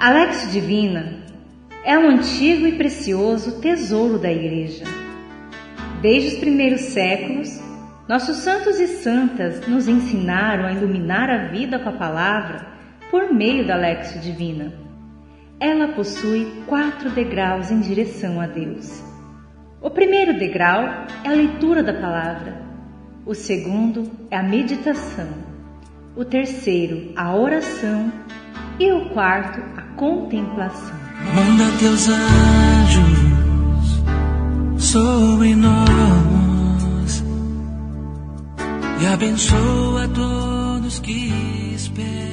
A Lex Divina é um antigo e precioso tesouro da Igreja. Desde os primeiros séculos, nossos santos e santas nos ensinaram a iluminar a vida com a palavra por meio da Lexio Divina. Ela possui quatro degraus em direção a Deus. O primeiro degrau é a leitura da palavra. O segundo é a meditação. O terceiro, a oração. E o quarto, a contemplação. Manda teus anjos sobre nós e abençoa todos que esperam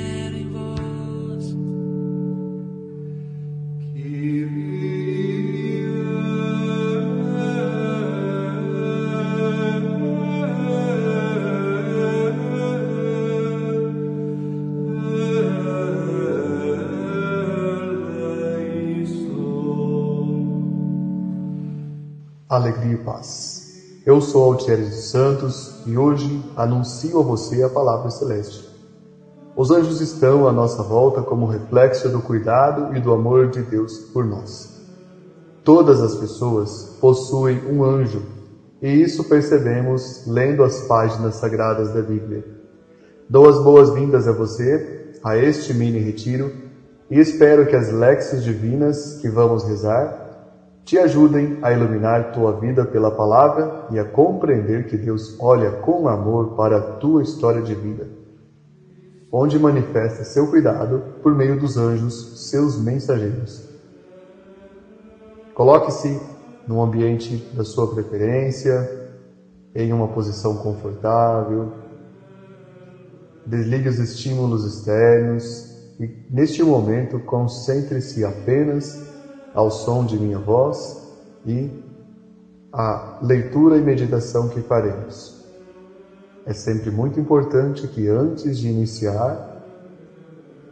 alegria e paz. Eu sou Altieri dos Santos e hoje anuncio a você a palavra celeste. Os anjos estão à nossa volta como reflexo do cuidado e do amor de Deus por nós. Todas as pessoas possuem um anjo e isso percebemos lendo as páginas sagradas da Bíblia. Dou as boas-vindas a você a este mini retiro e espero que as léxias divinas que vamos rezar te ajudem a iluminar tua vida pela palavra e a compreender que Deus olha com amor para a tua história de vida, onde manifesta seu cuidado por meio dos anjos, seus mensageiros. Coloque-se no ambiente da sua preferência, em uma posição confortável. Desligue os estímulos externos e, neste momento, concentre-se apenas ao som de minha voz e a leitura e meditação que faremos. É sempre muito importante que antes de iniciar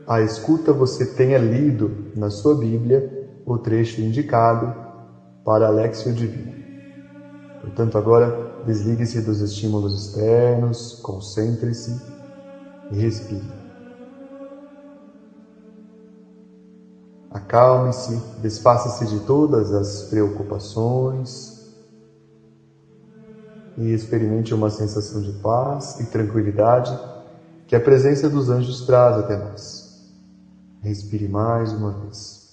a escuta você tenha lido na sua Bíblia o trecho indicado para a Lexio Divina. Portanto, agora desligue-se dos estímulos externos, concentre-se e respire. Acalme-se, desfaça-se de todas as preocupações e experimente uma sensação de paz e tranquilidade que a presença dos anjos traz até nós. Respire mais uma vez.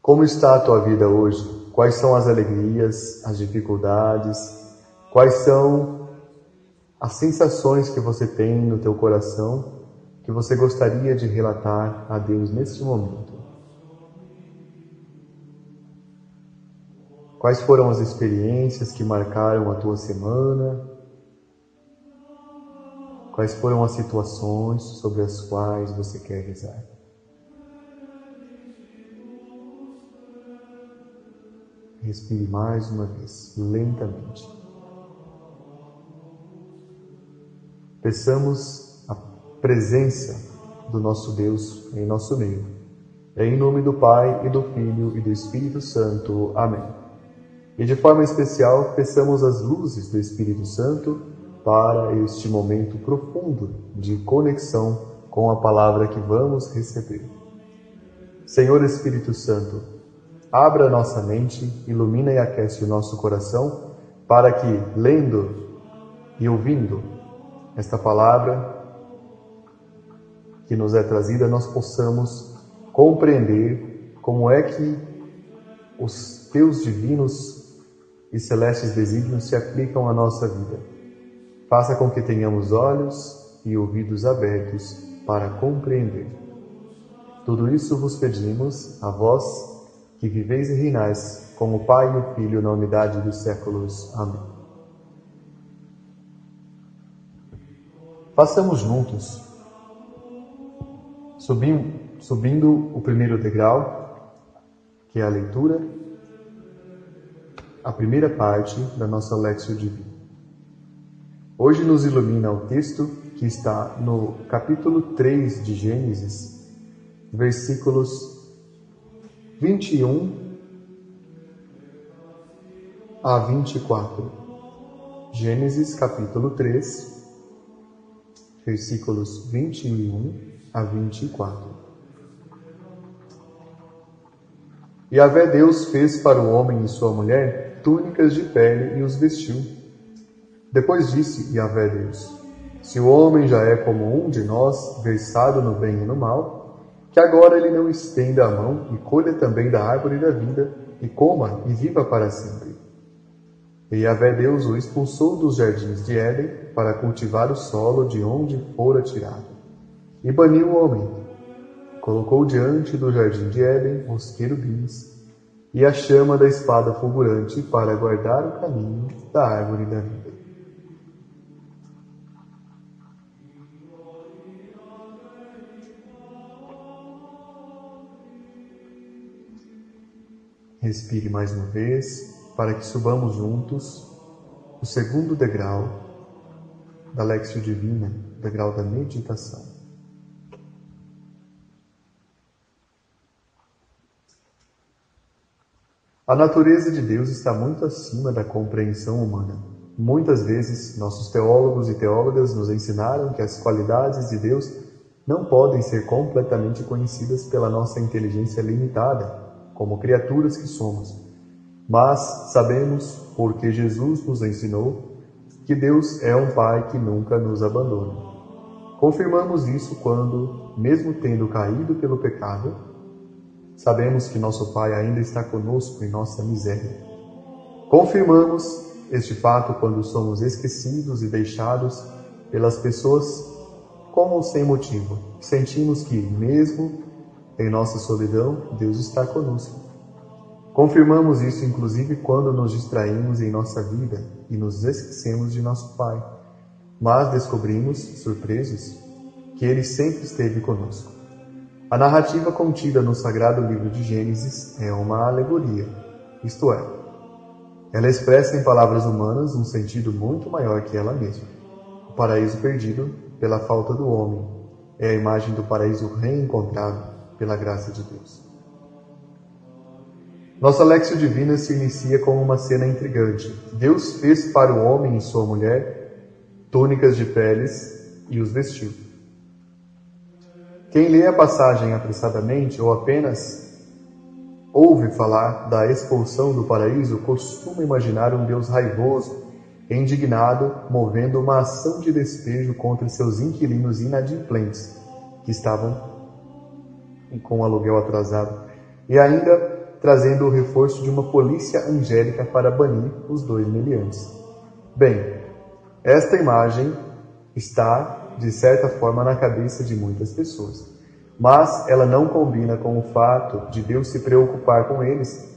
Como está a tua vida hoje? Quais são as alegrias, as dificuldades? Quais são as sensações que você tem no teu coração que você gostaria de relatar a Deus neste momento? Quais foram as experiências que marcaram a tua semana? Quais foram as situações sobre as quais você quer rezar? Respire mais uma vez, lentamente. Peçamos presença do nosso Deus em nosso meio. É em nome do Pai, e do Filho e do Espírito Santo. Amém. E de forma especial, peçamos as luzes do Espírito Santo para este momento profundo de conexão com a palavra que vamos receber. Senhor Espírito Santo, abra nossa mente, ilumina e aquece o nosso coração, para que, lendo e ouvindo esta palavra, que nos é trazida, nós possamos compreender como é que os teus divinos e celestes desígnios se aplicam à nossa vida. Faça com que tenhamos olhos e ouvidos abertos para compreender. Tudo isso vos pedimos, a vós que viveis e reinais com o Pai e Filho na unidade dos séculos. Amém. Façamos juntos Subindo, subindo o primeiro degrau, que é a leitura, a primeira parte da nossa Lexio Divina. Hoje nos ilumina o texto que está no capítulo 3 de Gênesis, versículos 21 a 24. Gênesis capítulo 3, versículos 21 a 24. E Yahvé Deus fez para o homem e sua mulher túnicas de pele e os vestiu. Depois disse Yahvé Deus: Se o homem já é como um de nós, versado no bem e no mal, que agora ele não estenda a mão e colha também da árvore da vida, e coma e viva para sempre. E Yahvé Deus o expulsou dos jardins de Éden para cultivar o solo de onde fora tirado. E baniu o homem, colocou diante do jardim de Éden os querubins e a chama da espada fulgurante para guardar o caminho da árvore da vida. Respire mais uma vez para que subamos juntos o segundo degrau da Lexio Divina, degrau da meditação. A natureza de Deus está muito acima da compreensão humana. Muitas vezes, nossos teólogos e teólogas nos ensinaram que as qualidades de Deus não podem ser completamente conhecidas pela nossa inteligência limitada, como criaturas que somos. Mas sabemos, porque Jesus nos ensinou, que Deus é um Pai que nunca nos abandona. Confirmamos isso quando, mesmo tendo caído pelo pecado, Sabemos que nosso Pai ainda está conosco em nossa miséria. Confirmamos este fato quando somos esquecidos e deixados pelas pessoas como sem motivo. Sentimos que, mesmo em nossa solidão, Deus está conosco. Confirmamos isso inclusive quando nos distraímos em nossa vida e nos esquecemos de nosso Pai. Mas descobrimos, surpresos, que Ele sempre esteve conosco. A narrativa contida no sagrado livro de Gênesis é uma alegoria, isto é, ela expressa em palavras humanas um sentido muito maior que ela mesma. O paraíso perdido pela falta do homem é a imagem do paraíso reencontrado pela graça de Deus. Nossa Lexio Divina se inicia com uma cena intrigante. Deus fez para o homem e sua mulher túnicas de peles e os vestiu. Quem lê a passagem apressadamente ou apenas ouve falar da expulsão do paraíso costuma imaginar um Deus raivoso, indignado, movendo uma ação de despejo contra seus inquilinos inadimplentes, que estavam com o aluguel atrasado, e ainda trazendo o reforço de uma polícia angélica para banir os dois meliantes. Bem, esta imagem está de certa forma, na cabeça de muitas pessoas. Mas ela não combina com o fato de Deus se preocupar com eles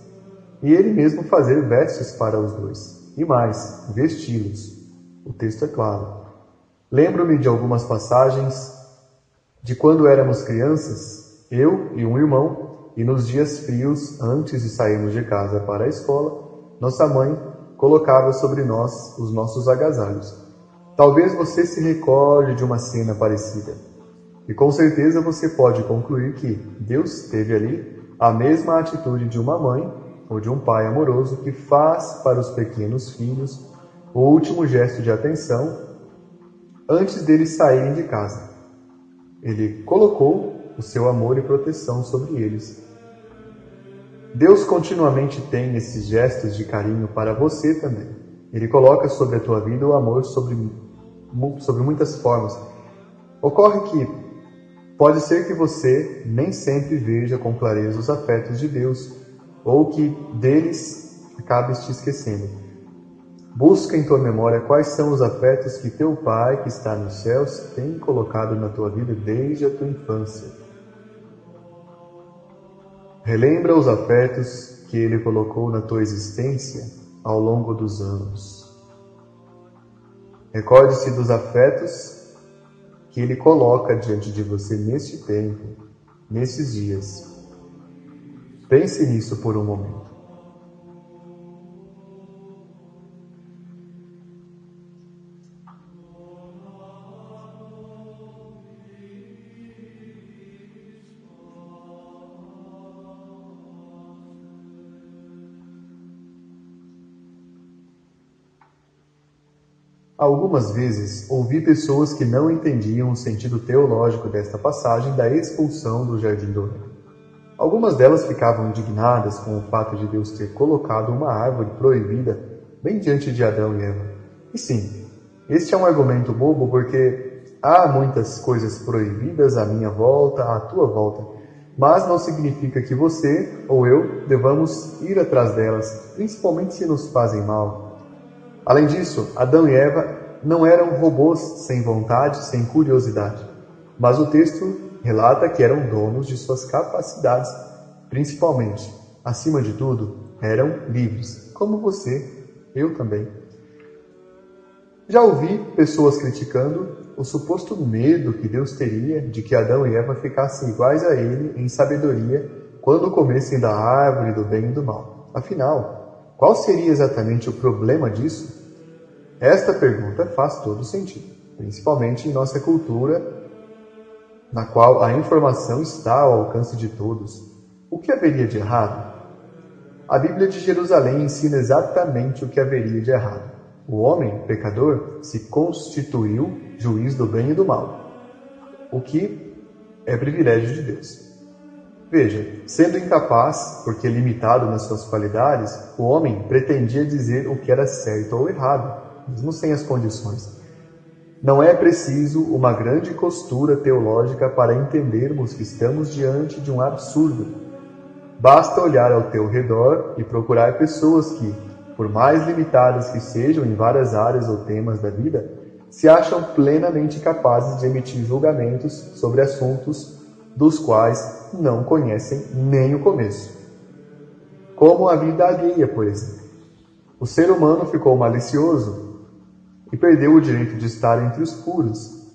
e Ele mesmo fazer vestes para os dois. E mais, vesti-los. O texto é claro. Lembro-me de algumas passagens de quando éramos crianças, eu e um irmão, e nos dias frios, antes de sairmos de casa para a escola, nossa mãe colocava sobre nós os nossos agasalhos. Talvez você se recorde de uma cena parecida. E com certeza você pode concluir que Deus teve ali a mesma atitude de uma mãe ou de um pai amoroso que faz para os pequenos filhos o último gesto de atenção antes deles saírem de casa. Ele colocou o seu amor e proteção sobre eles. Deus continuamente tem esses gestos de carinho para você também. Ele coloca sobre a tua vida o amor sobre sobre muitas formas. Ocorre que pode ser que você nem sempre veja com clareza os afetos de Deus ou que deles acabes te esquecendo. Busca em tua memória quais são os afetos que teu Pai, que está nos céus, tem colocado na tua vida desde a tua infância. Relembra os afetos que Ele colocou na tua existência ao longo dos anos. Recorde-se dos afetos que Ele coloca diante de você neste tempo, nesses dias. Pense nisso por um momento. Algumas vezes ouvi pessoas que não entendiam o sentido teológico desta passagem da expulsão do jardim do Éden. Algumas delas ficavam indignadas com o fato de Deus ter colocado uma árvore proibida bem diante de Adão e Eva. E sim, este é um argumento bobo porque há muitas coisas proibidas à minha volta, à tua volta, mas não significa que você ou eu devamos ir atrás delas, principalmente se nos fazem mal. Além disso, Adão e Eva não eram robôs sem vontade, sem curiosidade, mas o texto relata que eram donos de suas capacidades, principalmente, acima de tudo, eram livres, como você, eu também. Já ouvi pessoas criticando o suposto medo que Deus teria de que Adão e Eva ficassem iguais a ele em sabedoria quando comessem da árvore do bem e do mal. Afinal, qual seria exatamente o problema disso? Esta pergunta faz todo sentido, principalmente em nossa cultura na qual a informação está ao alcance de todos, o que haveria de errado? A Bíblia de Jerusalém ensina exatamente o que haveria de errado. O homem, pecador, se constituiu juiz do bem e do mal, o que é privilégio de Deus. Veja, sendo incapaz, porque limitado nas suas qualidades, o homem pretendia dizer o que era certo ou errado, mesmo sem as condições. Não é preciso uma grande costura teológica para entendermos que estamos diante de um absurdo. Basta olhar ao teu redor e procurar pessoas que, por mais limitadas que sejam em várias áreas ou temas da vida, se acham plenamente capazes de emitir julgamentos sobre assuntos dos quais não conhecem nem o começo. Como a vida alheia, por exemplo. O ser humano ficou malicioso e perdeu o direito de estar entre os puros,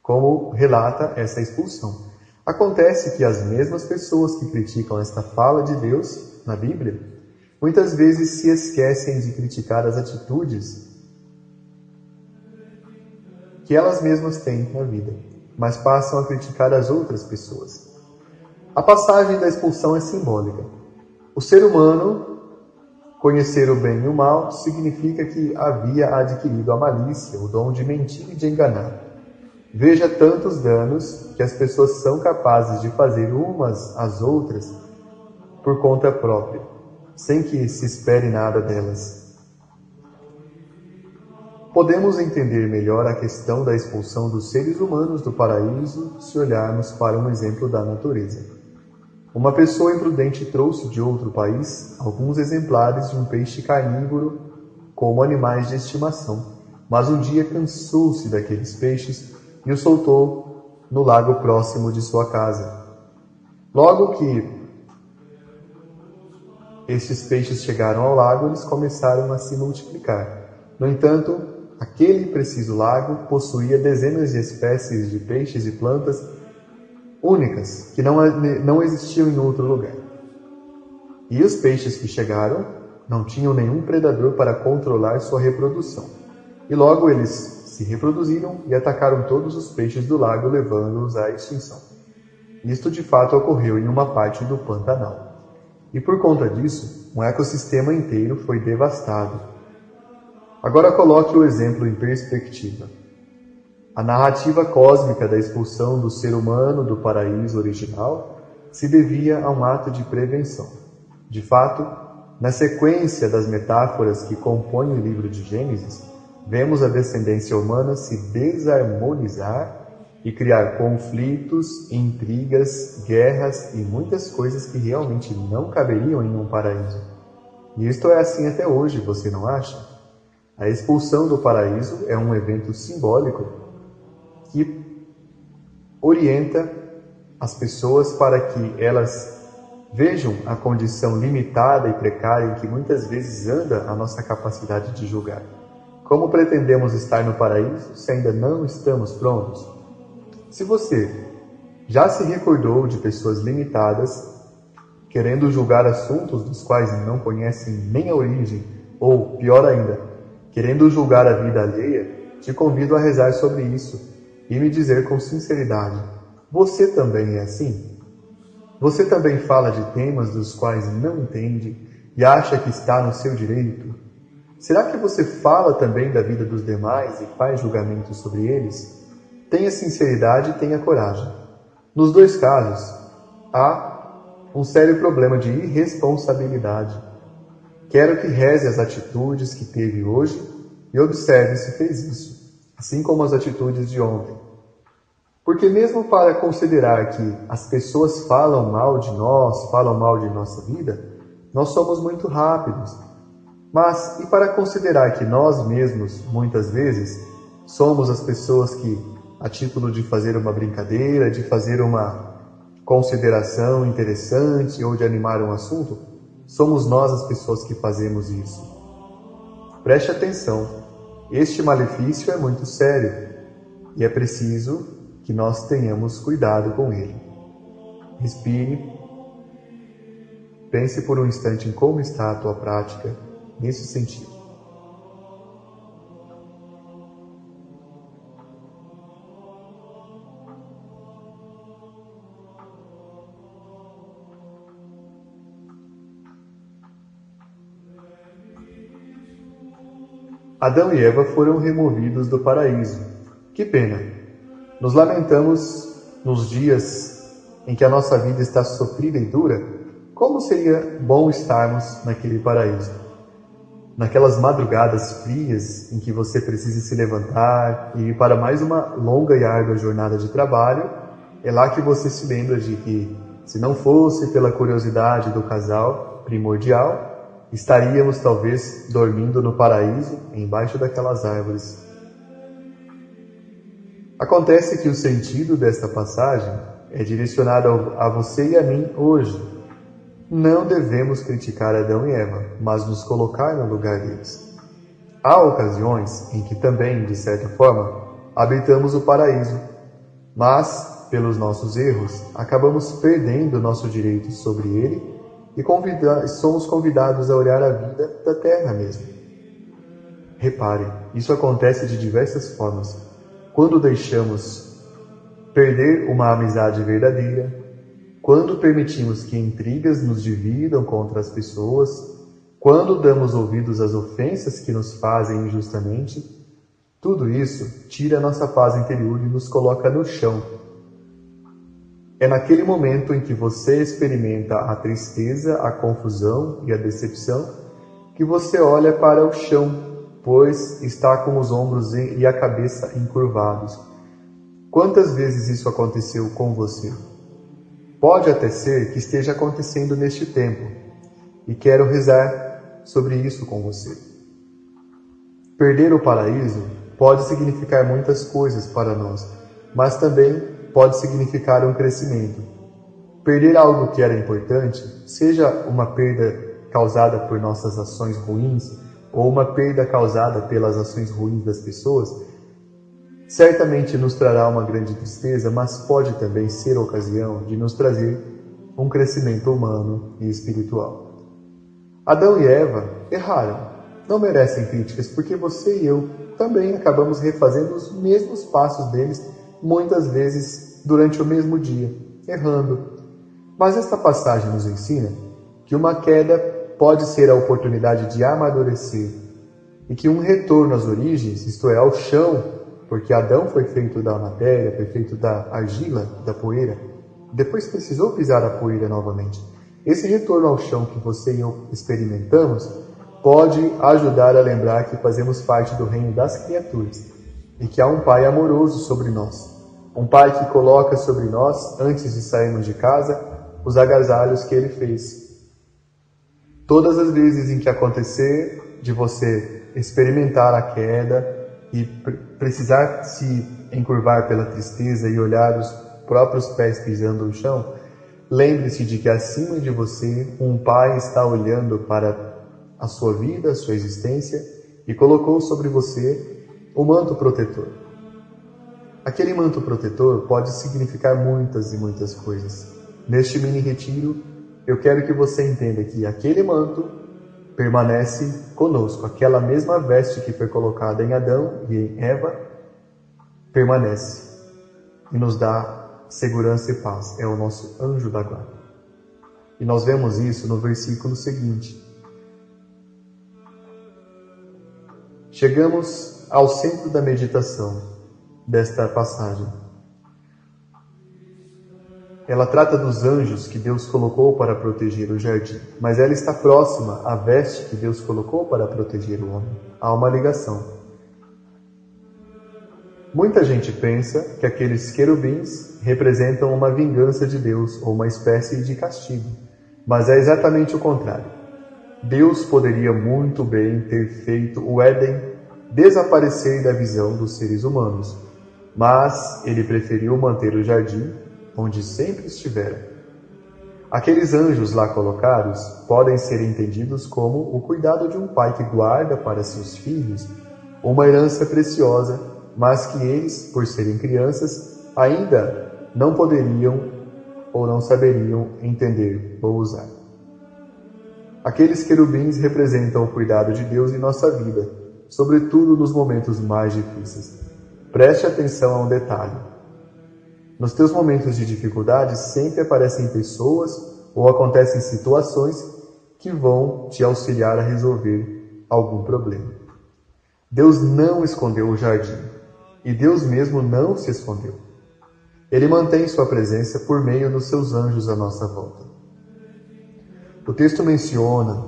como relata essa expulsão. Acontece que as mesmas pessoas que criticam esta fala de Deus na Bíblia, muitas vezes se esquecem de criticar as atitudes que elas mesmas têm na vida, mas passam a criticar as outras pessoas. A passagem da expulsão é simbólica. O ser humano Conhecer o bem e o mal significa que havia adquirido a malícia, o dom de mentir e de enganar. Veja tantos danos que as pessoas são capazes de fazer umas às outras por conta própria, sem que se espere nada delas. Podemos entender melhor a questão da expulsão dos seres humanos do paraíso se olharmos para um exemplo da natureza. Uma pessoa imprudente trouxe de outro país alguns exemplares de um peixe carnívoro como animais de estimação, mas um dia cansou-se daqueles peixes e os soltou no lago próximo de sua casa. Logo que estes peixes chegaram ao lago, eles começaram a se multiplicar. No entanto, aquele preciso lago possuía dezenas de espécies de peixes e plantas únicas, que não, não existiam em outro lugar. E os peixes que chegaram não tinham nenhum predador para controlar sua reprodução. E logo eles se reproduziram e atacaram todos os peixes do lago, levando-os à extinção. Isto de fato ocorreu em uma parte do Pantanal. E por conta disso, um ecossistema inteiro foi devastado. Agora coloque o exemplo em perspectiva. A narrativa cósmica da expulsão do ser humano do paraíso original se devia a um ato de prevenção. De fato, na sequência das metáforas que compõem o livro de Gênesis, vemos a descendência humana se desarmonizar e criar conflitos, intrigas, guerras e muitas coisas que realmente não caberiam em um paraíso. E isto é assim até hoje, você não acha? A expulsão do paraíso é um evento simbólico que orienta as pessoas para que elas vejam a condição limitada e precária em que muitas vezes anda a nossa capacidade de julgar. Como pretendemos estar no paraíso se ainda não estamos prontos? Se você já se recordou de pessoas limitadas querendo julgar assuntos dos quais não conhecem nem a origem, ou, pior ainda, querendo julgar a vida alheia, te convido a rezar sobre isso e me dizer com sinceridade: Você também é assim? Você também fala de temas dos quais não entende e acha que está no seu direito? Será que você fala também da vida dos demais e faz julgamentos sobre eles? Tenha sinceridade e tenha coragem. Nos dois casos, há um sério problema de irresponsabilidade. Quero que reze as atitudes que teve hoje e observe se fez isso, assim como as atitudes de ontem. Porque, mesmo para considerar que as pessoas falam mal de nós, falam mal de nossa vida, nós somos muito rápidos. Mas, e para considerar que nós mesmos, muitas vezes, somos as pessoas que, a título de fazer uma brincadeira, de fazer uma consideração interessante ou de animar um assunto, somos nós as pessoas que fazemos isso. Preste atenção, este malefício é muito sério e é preciso que nós tenhamos cuidado com ele. Respire. Pense por um instante em como está a tua prática nesse sentido. Adão e Eva foram removidos do paraíso. Que pena! Nos lamentamos nos dias em que a nossa vida está sofrida e dura. Como seria bom estarmos naquele paraíso? Naquelas madrugadas frias em que você precisa se levantar e ir para mais uma longa e árdua jornada de trabalho, é lá que você se lembra de que, se não fosse pela curiosidade do casal primordial, estaríamos talvez dormindo no paraíso embaixo daquelas árvores Acontece que o sentido desta passagem é direcionado a você e a mim hoje. Não devemos criticar Adão e Eva, mas nos colocar no lugar deles. Há ocasiões em que também, de certa forma, habitamos o paraíso, mas, pelos nossos erros, acabamos perdendo nosso direito sobre ele e convida somos convidados a olhar a vida da terra mesmo. Repare, isso acontece de diversas formas quando deixamos perder uma amizade verdadeira, quando permitimos que intrigas nos dividam contra as pessoas, quando damos ouvidos às ofensas que nos fazem injustamente, tudo isso tira nossa paz interior e nos coloca no chão. É naquele momento em que você experimenta a tristeza, a confusão e a decepção que você olha para o chão pois está com os ombros e a cabeça encurvados. Quantas vezes isso aconteceu com você? Pode até ser que esteja acontecendo neste tempo, e quero rezar sobre isso com você. Perder o paraíso pode significar muitas coisas para nós, mas também pode significar um crescimento. Perder algo que era importante, seja uma perda causada por nossas ações ruins, ou uma perda causada pelas ações ruins das pessoas, certamente nos trará uma grande tristeza, mas pode também ser ocasião de nos trazer um crescimento humano e espiritual. Adão e Eva erraram, não merecem críticas, porque você e eu também acabamos refazendo os mesmos passos deles muitas vezes durante o mesmo dia, errando. Mas esta passagem nos ensina que uma queda pode ser a oportunidade de amadurecer e que um retorno às origens, isto é, ao chão, porque Adão foi feito da matéria, foi feito da argila, da poeira, depois precisou pisar a poeira novamente. Esse retorno ao chão que você e eu experimentamos pode ajudar a lembrar que fazemos parte do reino das criaturas e que há um Pai amoroso sobre nós. Um Pai que coloca sobre nós, antes de sairmos de casa, os agasalhos que Ele fez Todas as vezes em que acontecer de você experimentar a queda e precisar se encurvar pela tristeza e olhar os próprios pés pisando no chão, lembre-se de que acima de você um Pai está olhando para a sua vida, a sua existência e colocou sobre você o manto protetor. Aquele manto protetor pode significar muitas e muitas coisas. Neste mini retiro, eu quero que você entenda que aquele manto permanece conosco. Aquela mesma veste que foi colocada em Adão e em Eva permanece e nos dá segurança e paz. É o nosso anjo da guarda. E nós vemos isso no versículo seguinte. Chegamos ao centro da meditação desta passagem. Ela trata dos anjos que Deus colocou para proteger o jardim, mas ela está próxima à veste que Deus colocou para proteger o homem. Há uma ligação. Muita gente pensa que aqueles querubins representam uma vingança de Deus ou uma espécie de castigo, mas é exatamente o contrário. Deus poderia muito bem ter feito o Éden desaparecer da visão dos seres humanos, mas ele preferiu manter o jardim onde sempre estivera. Aqueles anjos lá colocados podem ser entendidos como o cuidado de um pai que guarda para seus filhos uma herança preciosa, mas que eles, por serem crianças, ainda não poderiam ou não saberiam entender ou usar. Aqueles querubins representam o cuidado de Deus em nossa vida, sobretudo nos momentos mais difíceis. Preste atenção a um detalhe. Nos teus momentos de dificuldade sempre aparecem pessoas ou acontecem situações que vão te auxiliar a resolver algum problema. Deus não escondeu o jardim e Deus mesmo não se escondeu. Ele mantém sua presença por meio dos seus anjos à nossa volta. O texto menciona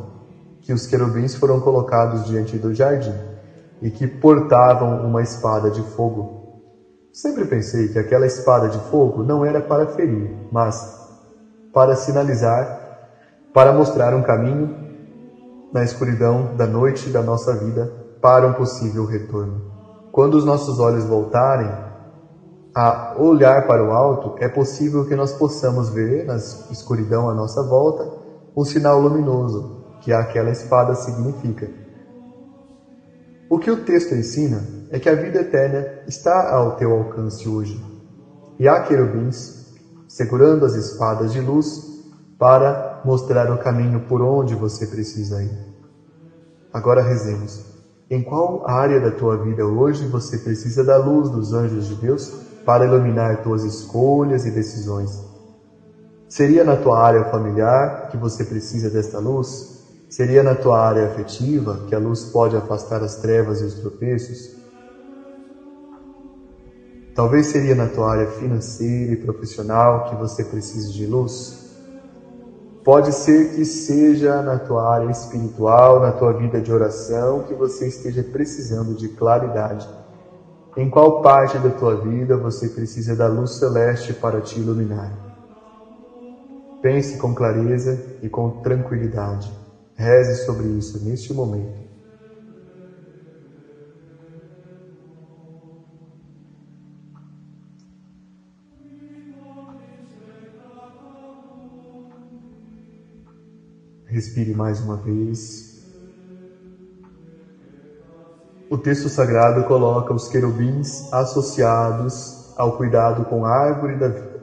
que os querubins foram colocados diante do jardim e que portavam uma espada de fogo Sempre pensei que aquela espada de fogo não era para ferir, mas para sinalizar, para mostrar um caminho na escuridão da noite da nossa vida para um possível retorno. Quando os nossos olhos voltarem a olhar para o alto, é possível que nós possamos ver na escuridão à nossa volta um sinal luminoso que aquela espada significa. O que o texto ensina é que a vida eterna está ao teu alcance hoje. E há querubins segurando as espadas de luz para mostrar o caminho por onde você precisa ir. Agora rezemos. Em qual área da tua vida hoje você precisa da luz dos anjos de Deus para iluminar tuas escolhas e decisões? Seria na tua área familiar que você precisa desta luz? Seria na tua área afetiva que a luz pode afastar as trevas e os tropeços? Talvez seria na tua área financeira e profissional que você precise de luz? Pode ser que seja na tua área espiritual, na tua vida de oração, que você esteja precisando de claridade. Em qual parte da tua vida você precisa da luz celeste para te iluminar? Pense com clareza e com tranquilidade. Reze sobre isso neste momento. Respire mais uma vez. O texto sagrado coloca os querubins associados ao cuidado com a árvore da vida.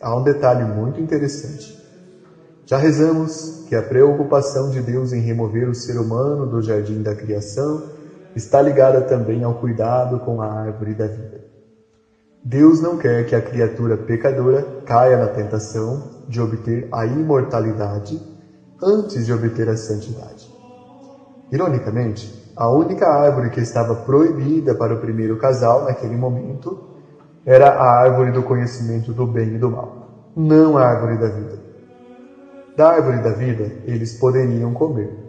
Há um detalhe muito interessante. Já rezamos que a preocupação de Deus em remover o ser humano do jardim da criação está ligada também ao cuidado com a árvore da vida. Deus não quer que a criatura pecadora caia na tentação de obter a imortalidade antes de obter a santidade. Ironicamente, a única árvore que estava proibida para o primeiro casal naquele momento era a árvore do conhecimento do bem e do mal, não a árvore da vida. Da árvore da vida eles poderiam comer.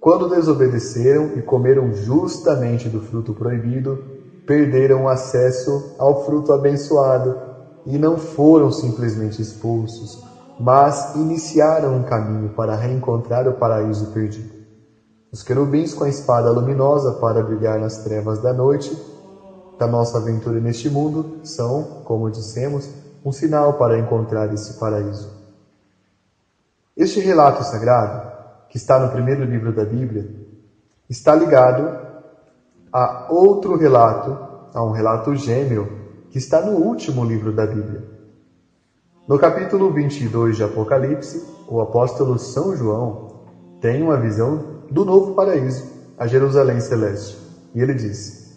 Quando desobedeceram e comeram justamente do fruto proibido, perderam acesso ao fruto abençoado e não foram simplesmente expulsos, mas iniciaram um caminho para reencontrar o paraíso perdido. Os querubins com a espada luminosa para brilhar nas trevas da noite da nossa aventura neste mundo são, como dissemos, um sinal para encontrar esse paraíso. Este relato sagrado, que está no primeiro livro da Bíblia, está ligado a outro relato, a um relato gêmeo, que está no último livro da Bíblia. No capítulo 22 de Apocalipse, o apóstolo São João tem uma visão do novo paraíso, a Jerusalém celeste. E ele diz: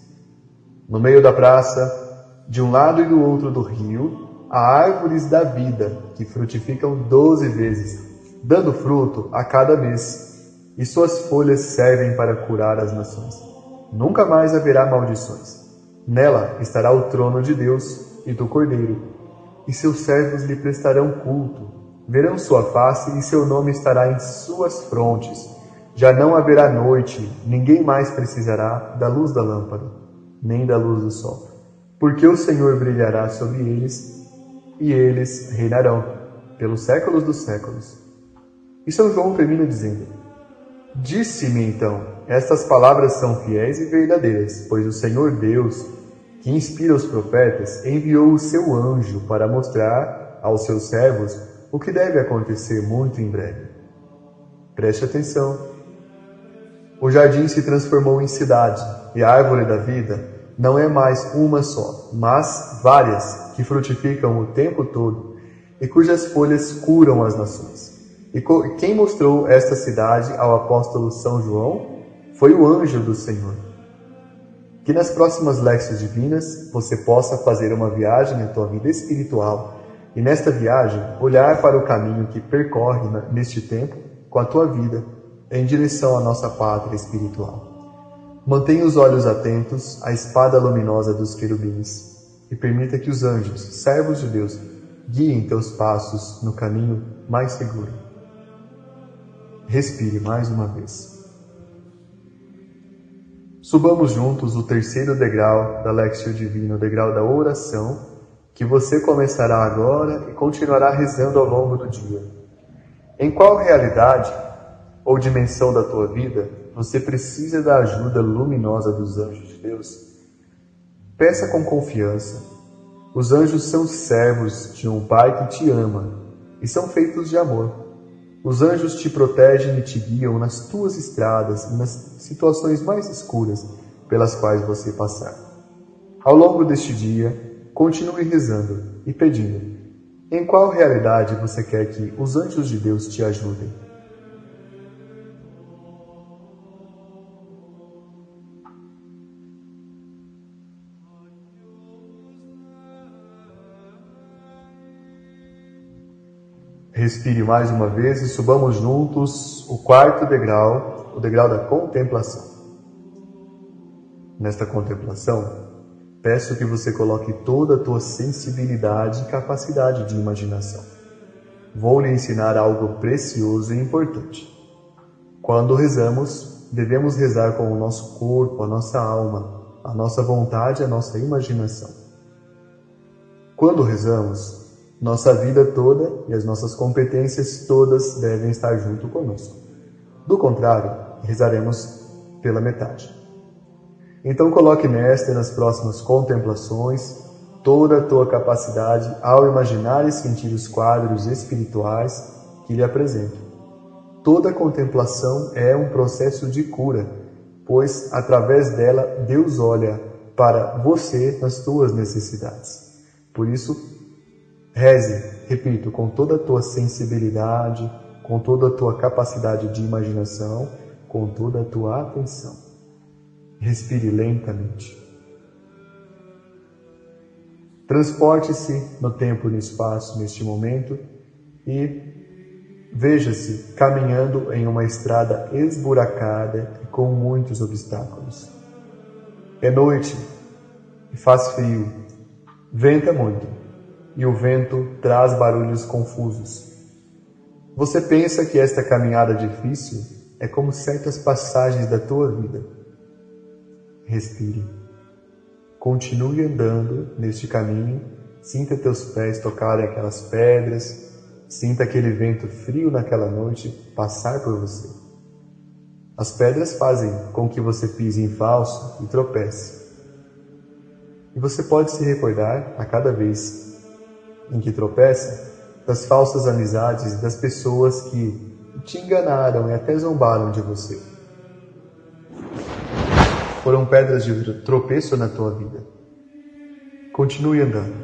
No meio da praça, de um lado e do outro do rio, há árvores da vida que frutificam doze vezes dando fruto a cada mês, e suas folhas servem para curar as nações. Nunca mais haverá maldições. Nela estará o trono de Deus e do Cordeiro. e seus servos lhe prestarão culto. Verão sua face e seu nome estará em suas frontes. Já não haverá noite, ninguém mais precisará da luz da lâmpada, nem da luz do sol, porque o Senhor brilhará sobre eles e eles reinarão pelos séculos dos séculos. E São João termina dizendo: Disse-me então, estas palavras são fiéis e verdadeiras, pois o Senhor Deus, que inspira os profetas, enviou o seu anjo para mostrar aos seus servos o que deve acontecer muito em breve. Preste atenção. O jardim se transformou em cidade, e a árvore da vida não é mais uma só, mas várias que frutificam o tempo todo e cujas folhas curam as nações. E quem mostrou esta cidade ao apóstolo São João foi o anjo do Senhor. Que nas próximas léxias divinas você possa fazer uma viagem na tua vida espiritual e nesta viagem olhar para o caminho que percorre neste tempo com a tua vida em direção à nossa pátria espiritual. Mantenha os olhos atentos à espada luminosa dos querubins e permita que os anjos, servos de Deus, guiem teus passos no caminho mais seguro. Respire mais uma vez. Subamos juntos o terceiro degrau da Lexio Divina, o degrau da oração, que você começará agora e continuará rezando ao longo do dia. Em qual realidade ou dimensão da tua vida você precisa da ajuda luminosa dos anjos de Deus? Peça com confiança. Os anjos são servos de um Pai que te ama e são feitos de amor. Os anjos te protegem e te guiam nas tuas estradas e nas situações mais escuras pelas quais você passar. Ao longo deste dia, continue rezando e pedindo. Em qual realidade você quer que os anjos de Deus te ajudem? Respire mais uma vez e subamos juntos o quarto degrau, o degrau da contemplação. Nesta contemplação, peço que você coloque toda a tua sensibilidade e capacidade de imaginação. Vou lhe ensinar algo precioso e importante. Quando rezamos, devemos rezar com o nosso corpo, a nossa alma, a nossa vontade, a nossa imaginação. Quando rezamos, nossa vida toda e as nossas competências todas devem estar junto conosco. Do contrário, rezaremos pela metade. Então coloque nesta nas próximas contemplações toda a tua capacidade ao imaginar e sentir os quadros espirituais que lhe apresento. Toda contemplação é um processo de cura, pois através dela Deus olha para você nas tuas necessidades. Por isso, Reze, repito, com toda a tua sensibilidade, com toda a tua capacidade de imaginação, com toda a tua atenção. Respire lentamente. Transporte-se no tempo e no espaço neste momento e veja-se caminhando em uma estrada esburacada e com muitos obstáculos. É noite e faz frio, venta muito e o vento traz barulhos confusos. Você pensa que esta caminhada difícil é como certas passagens da tua vida. Respire. Continue andando neste caminho, sinta teus pés tocarem aquelas pedras, sinta aquele vento frio naquela noite passar por você. As pedras fazem com que você pise em falso e tropece. E você pode se recordar a cada vez em que tropeça, das falsas amizades, das pessoas que te enganaram e até zombaram de você. Foram pedras de tropeço na tua vida. Continue andando.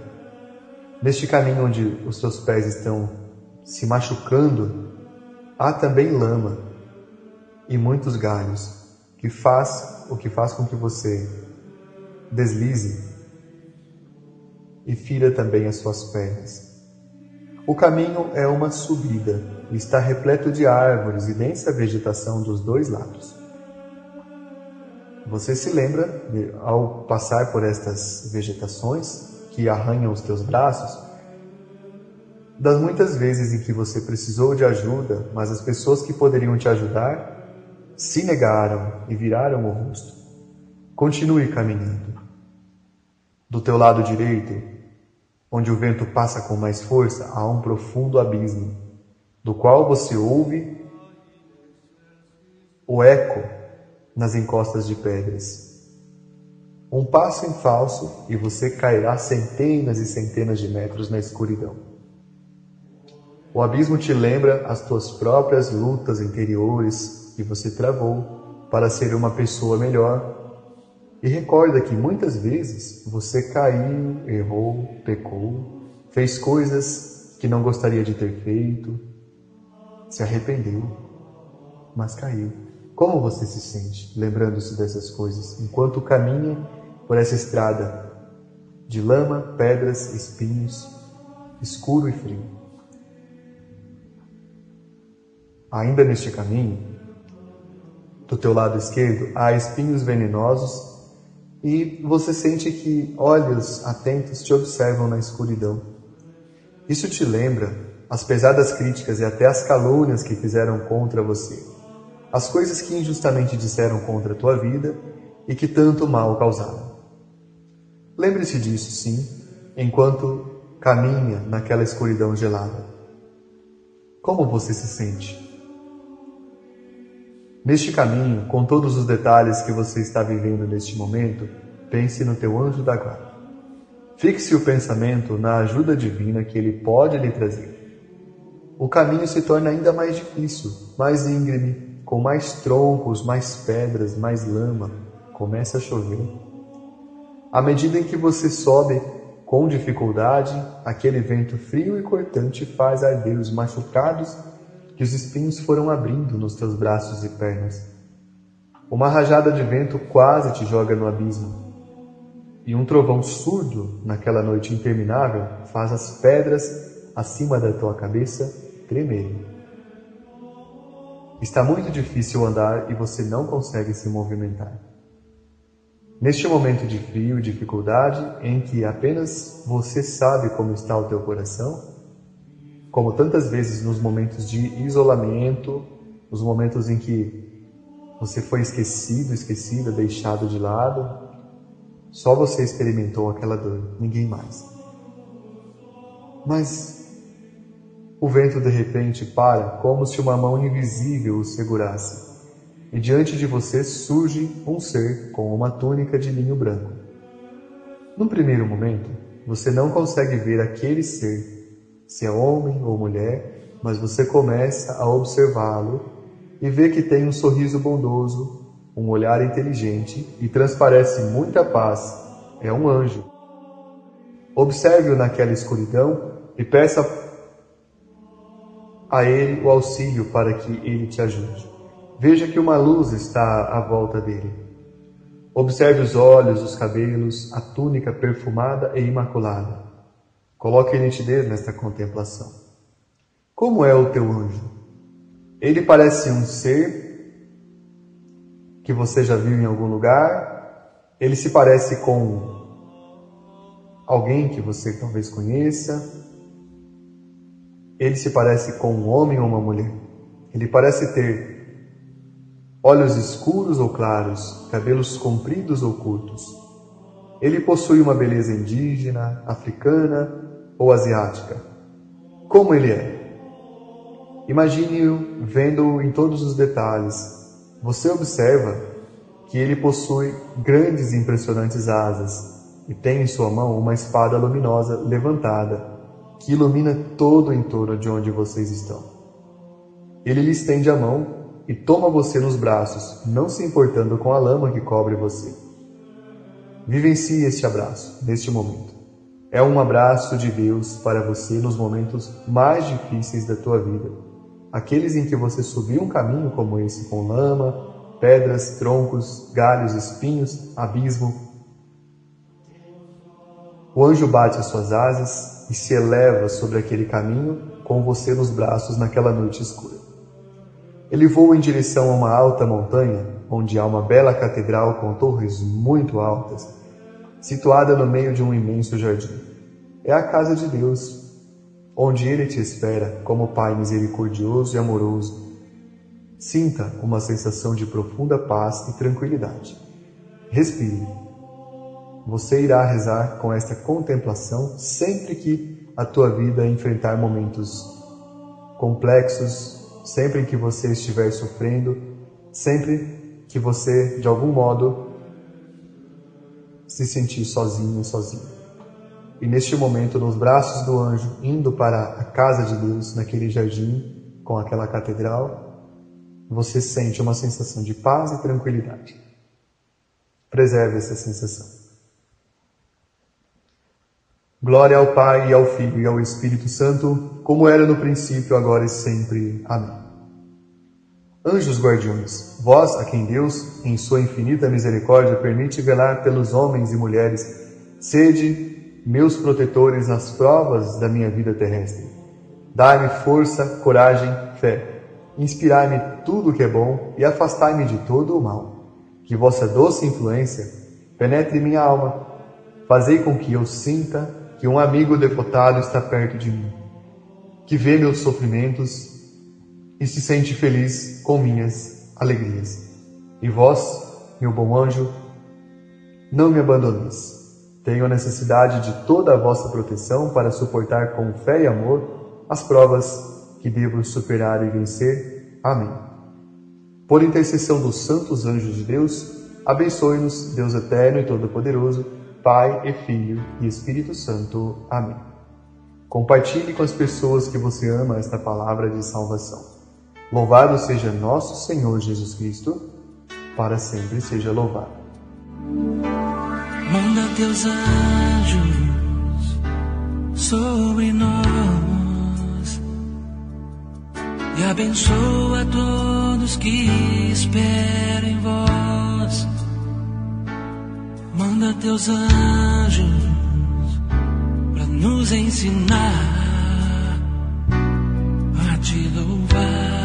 Neste caminho onde os teus pés estão se machucando, há também lama e muitos galhos que faz o que faz com que você deslize e fira também as suas pernas. O caminho é uma subida e está repleto de árvores e densa vegetação dos dois lados. Você se lembra, ao passar por estas vegetações que arranham os teus braços, das muitas vezes em que você precisou de ajuda, mas as pessoas que poderiam te ajudar se negaram e viraram o rosto. Continue caminhando. Do teu lado direito, onde o vento passa com mais força, há um profundo abismo, do qual você ouve o eco nas encostas de pedras. Um passo em falso e você cairá centenas e centenas de metros na escuridão. O abismo te lembra as tuas próprias lutas interiores que você travou para ser uma pessoa melhor. E recorda que muitas vezes você caiu, errou, pecou, fez coisas que não gostaria de ter feito, se arrependeu, mas caiu. Como você se sente lembrando-se dessas coisas enquanto caminha por essa estrada de lama, pedras, espinhos, escuro e frio. Ainda neste caminho, do teu lado esquerdo, há espinhos venenosos e você sente que olhos atentos te observam na escuridão. Isso te lembra as pesadas críticas e até as calúnias que fizeram contra você, as coisas que injustamente disseram contra a tua vida e que tanto mal causaram. Lembre-se disso, sim, enquanto caminha naquela escuridão gelada. Como você se sente? Neste caminho, com todos os detalhes que você está vivendo neste momento, pense no teu anjo da guarda. Fixe o pensamento na ajuda divina que ele pode lhe trazer. O caminho se torna ainda mais difícil, mais íngreme, com mais troncos, mais pedras, mais lama. Começa a chover. À medida em que você sobe com dificuldade, aquele vento frio e cortante faz arder os machucados que os espinhos foram abrindo nos teus braços e pernas. Uma rajada de vento quase te joga no abismo. E um trovão surdo naquela noite interminável faz as pedras acima da tua cabeça tremerem. Está muito difícil andar e você não consegue se movimentar. Neste momento de frio e dificuldade, em que apenas você sabe como está o teu coração, como tantas vezes nos momentos de isolamento, nos momentos em que você foi esquecido, esquecida, deixado de lado, só você experimentou aquela dor, ninguém mais. Mas o vento de repente para, como se uma mão invisível o segurasse e diante de você surge um ser com uma túnica de linho branco. Num primeiro momento, você não consegue ver aquele ser, se é homem ou mulher, mas você começa a observá-lo e vê que tem um sorriso bondoso, um olhar inteligente e transparece muita paz. É um anjo. Observe-o naquela escuridão e peça a ele o auxílio para que ele te ajude. Veja que uma luz está à volta dele. Observe os olhos, os cabelos, a túnica perfumada e imaculada. Coloque nitidez nesta contemplação. Como é o teu anjo? Ele parece um ser que você já viu em algum lugar? Ele se parece com alguém que você talvez conheça? Ele se parece com um homem ou uma mulher? Ele parece ter olhos escuros ou claros, cabelos compridos ou curtos. Ele possui uma beleza indígena, africana ou asiática. Como ele é? Imagine-o vendo-o em todos os detalhes. Você observa que ele possui grandes e impressionantes asas e tem em sua mão uma espada luminosa levantada que ilumina todo o entorno de onde vocês estão. Ele lhe estende a mão e toma você nos braços, não se importando com a lama que cobre você. Vivencie este abraço, neste momento. É um abraço de Deus para você nos momentos mais difíceis da tua vida. Aqueles em que você subiu um caminho como esse, com lama, pedras, troncos, galhos, espinhos, abismo. O anjo bate as suas asas e se eleva sobre aquele caminho com você nos braços naquela noite escura. Ele voa em direção a uma alta montanha, onde há uma bela catedral com torres muito altas, situada no meio de um imenso jardim. É a casa de Deus, onde Ele te espera como Pai misericordioso e amoroso. Sinta uma sensação de profunda paz e tranquilidade. Respire. Você irá rezar com esta contemplação sempre que a tua vida enfrentar momentos complexos, sempre que você estiver sofrendo, sempre que você, de algum modo, se sentir sozinho, sozinho. E neste momento, nos braços do anjo, indo para a casa de Deus, naquele jardim, com aquela catedral, você sente uma sensação de paz e tranquilidade. Preserve essa sensação. Glória ao Pai, e ao Filho e ao Espírito Santo, como era no princípio, agora e sempre. Amém. Anjos guardiões, vós a quem Deus, em sua infinita misericórdia, permite velar pelos homens e mulheres, sede meus protetores nas provas da minha vida terrestre. Dai-me força, coragem, fé. Inspirai-me tudo o que é bom e afastai-me de todo o mal. Que vossa doce influência penetre minha alma. Fazei com que eu sinta que um amigo devotado está perto de mim, que vê meus sofrimentos e se sente feliz com minhas alegrias. E vós, meu bom anjo, não me abandoneis tenho necessidade de toda a vossa proteção para suportar com fé e amor as provas que devo superar e vencer. Amém. Por intercessão dos santos anjos de Deus, abençoe-nos, Deus eterno e todo-poderoso, Pai e Filho e Espírito Santo. Amém. Compartilhe com as pessoas que você ama esta palavra de salvação. Louvado seja nosso Senhor Jesus Cristo, para sempre seja louvado. Manda teus anjos sobre nós e abençoa todos que esperam em vós. Manda teus anjos para nos ensinar a te louvar.